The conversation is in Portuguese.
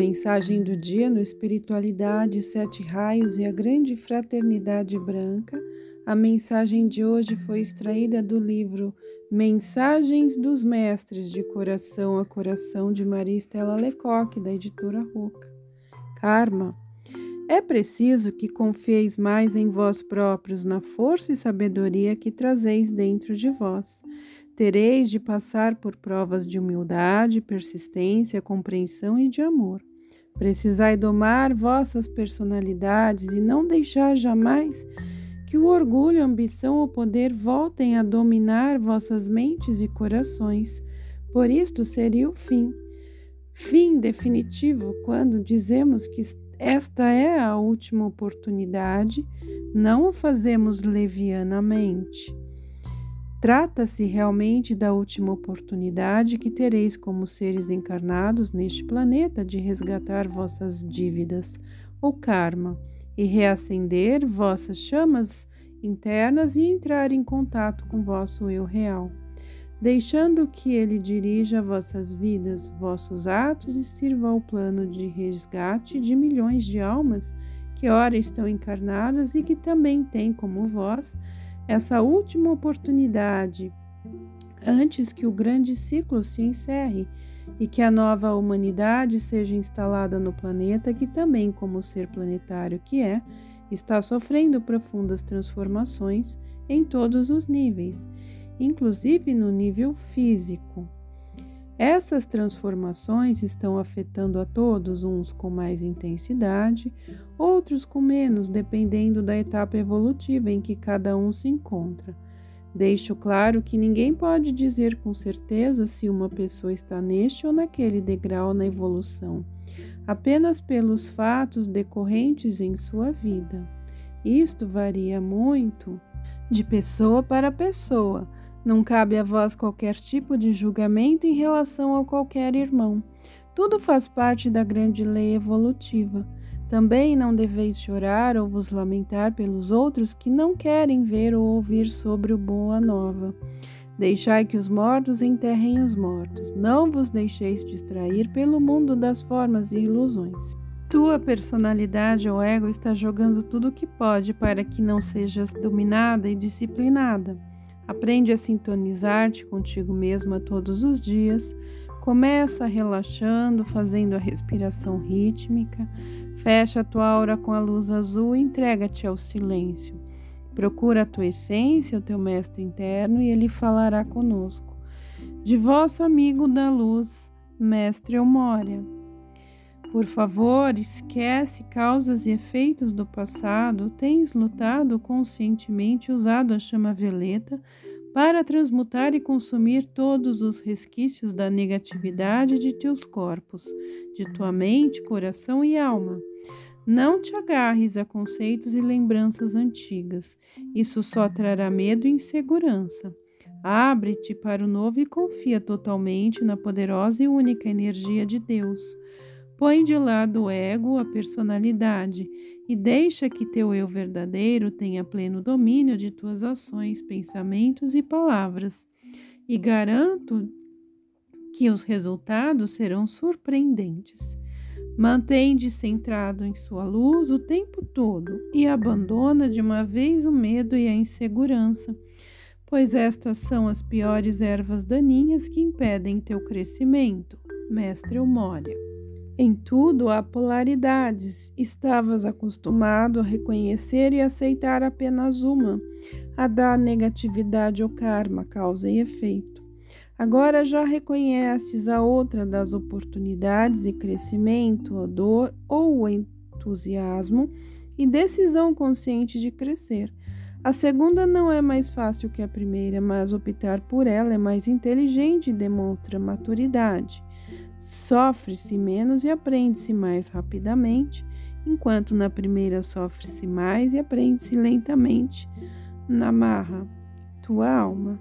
Mensagem do dia no Espiritualidade, Sete Raios e a Grande Fraternidade Branca. A mensagem de hoje foi extraída do livro Mensagens dos Mestres de Coração a Coração de Maria Estela Lecoque, da editora Roca. Karma. É preciso que confieis mais em vós próprios, na força e sabedoria que trazeis dentro de vós tereis de passar por provas de humildade, persistência, compreensão e de amor. Precisai domar vossas personalidades e não deixar jamais que o orgulho, a ambição ou poder voltem a dominar vossas mentes e corações. Por isto seria o fim. Fim definitivo quando dizemos que esta é a última oportunidade, não o fazemos levianamente. Trata-se realmente da última oportunidade que tereis como seres encarnados neste planeta de resgatar vossas dívidas, ou karma, e reacender vossas chamas internas e entrar em contato com vosso eu real, deixando que ele dirija vossas vidas, vossos atos e sirva ao plano de resgate de milhões de almas que ora estão encarnadas e que também têm como vós essa última oportunidade antes que o grande ciclo se encerre e que a nova humanidade seja instalada no planeta que também, como ser planetário que é, está sofrendo profundas transformações em todos os níveis, inclusive no nível físico. Essas transformações estão afetando a todos, uns com mais intensidade, outros com menos, dependendo da etapa evolutiva em que cada um se encontra. Deixo claro que ninguém pode dizer com certeza se uma pessoa está neste ou naquele degrau na evolução, apenas pelos fatos decorrentes em sua vida. Isto varia muito de pessoa para pessoa não cabe a vós qualquer tipo de julgamento em relação a qualquer irmão. Tudo faz parte da grande lei evolutiva. Também não deveis chorar ou vos lamentar pelos outros que não querem ver ou ouvir sobre o Boa Nova. Deixai que os mortos enterrem os mortos. Não vos deixeis distrair pelo mundo das formas e ilusões. Tua personalidade ou ego está jogando tudo o que pode para que não sejas dominada e disciplinada. Aprende a sintonizar-te contigo mesma todos os dias. Começa relaxando, fazendo a respiração rítmica. Fecha a tua aura com a luz azul e entrega-te ao silêncio. Procura a tua essência, o teu mestre interno, e ele falará conosco. De vosso amigo da luz, Mestre Eumória. Por favor, esquece causas e efeitos do passado. Tens lutado conscientemente usado a chama violeta para transmutar e consumir todos os resquícios da negatividade de teus corpos, de tua mente, coração e alma. Não te agarres a conceitos e lembranças antigas. Isso só trará medo e insegurança. Abre-te para o novo e confia totalmente na poderosa e única energia de Deus. Põe de lado o ego, a personalidade, e deixa que teu eu verdadeiro tenha pleno domínio de tuas ações, pensamentos e palavras. E garanto que os resultados serão surpreendentes. Mantém-te centrado em sua luz o tempo todo e abandona de uma vez o medo e a insegurança, pois estas são as piores ervas daninhas que impedem teu crescimento. Mestre Eumória. Em tudo há polaridades. Estavas acostumado a reconhecer e aceitar apenas uma, a da negatividade ou karma, causa e efeito. Agora já reconheces a outra das oportunidades e crescimento, a dor ou o entusiasmo e decisão consciente de crescer. A segunda não é mais fácil que a primeira, mas optar por ela é mais inteligente e demonstra maturidade sofre-se menos e aprende-se mais rapidamente, enquanto na primeira sofre-se mais e aprende-se lentamente. Namarra, tua alma.